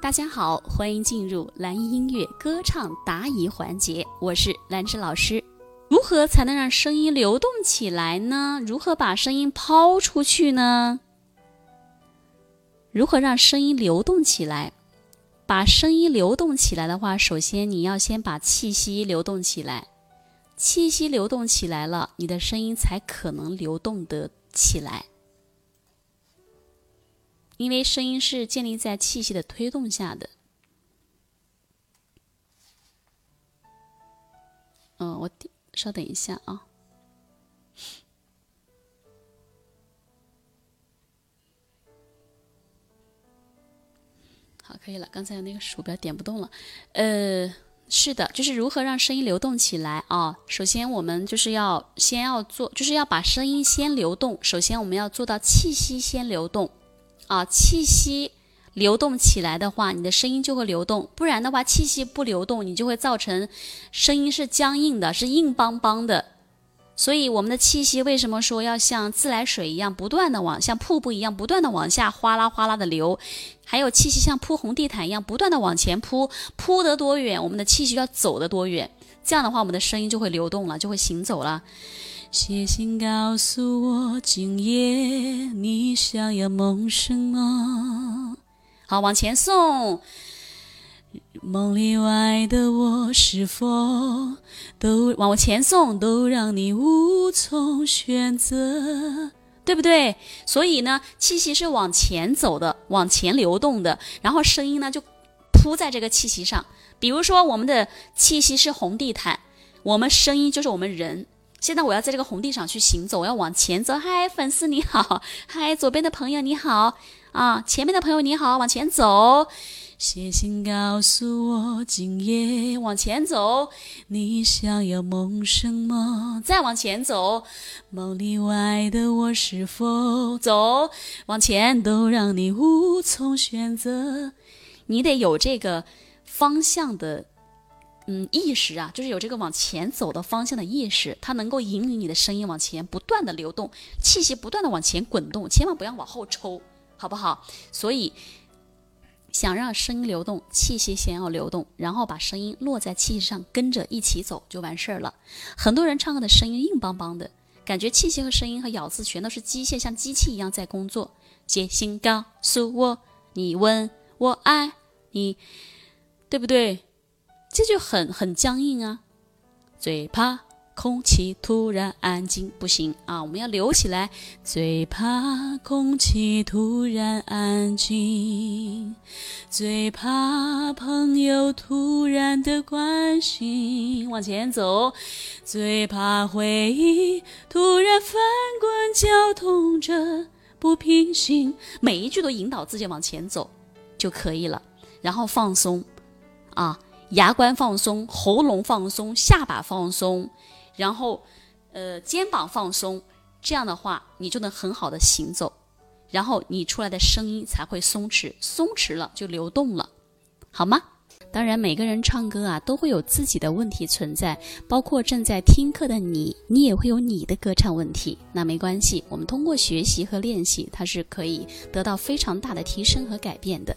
大家好，欢迎进入蓝音音乐歌唱答疑环节，我是兰芝老师。如何才能让声音流动起来呢？如何把声音抛出去呢？如何让声音流动起来？把声音流动起来的话，首先你要先把气息流动起来，气息流动起来了，你的声音才可能流动得起来。因为声音是建立在气息的推动下的。嗯，我稍等一下啊。好，可以了。刚才那个鼠标点不动了。呃，是的，就是如何让声音流动起来啊？首先，我们就是要先要做，就是要把声音先流动。首先，我们要做到气息先流动。啊，气息流动起来的话，你的声音就会流动；不然的话，气息不流动，你就会造成声音是僵硬的，是硬邦邦的。所以，我们的气息为什么说要像自来水一样，不断的往像瀑布一样不断的往下哗啦哗啦的流？还有气息像铺红地毯一样不断的往前铺，铺得多远，我们的气息要走得多远。这样的话，我们的声音就会流动了，就会行走了。写信告诉我，今夜你想要梦什么？好，往前送。梦里外的我，是否都往前送，都让你无从选择，对不对？所以呢，气息是往前走的，往前流动的，然后声音呢就铺在这个气息上。比如说，我们的气息是红地毯，我们声音就是我们人。现在我要在这个红地上去行走，我要往前走。嗨，粉丝你好，嗨，左边的朋友你好啊，前面的朋友你好，往前走。写信告诉我，今夜往前走，你想要梦什么？再往前走，梦里外的我是否走？往前都让你无从选择，你得有这个方向的。嗯，意识啊，就是有这个往前走的方向的意识，它能够引领你的声音往前不断的流动，气息不断的往前滚动，千万不要往后抽，好不好？所以，想让声音流动，气息先要流动，然后把声音落在气息上，跟着一起走就完事儿了。很多人唱歌的声音硬邦邦的，感觉气息和声音和咬字全都是机械，像机器一样在工作。写信告诉我，你问我爱你，对不对？这就很很僵硬啊，最怕空气突然安静，不行啊，我们要留起来。最怕空气突然安静，最怕朋友突然的关心。往前走，最怕回忆突然翻滚，绞痛着不平行。每一句都引导自己往前走就可以了，然后放松啊。牙关放松，喉咙放松，下巴放松，然后，呃，肩膀放松，这样的话，你就能很好的行走，然后你出来的声音才会松弛，松弛了就流动了，好吗？当然，每个人唱歌啊，都会有自己的问题存在，包括正在听课的你，你也会有你的歌唱问题。那没关系，我们通过学习和练习，它是可以得到非常大的提升和改变的。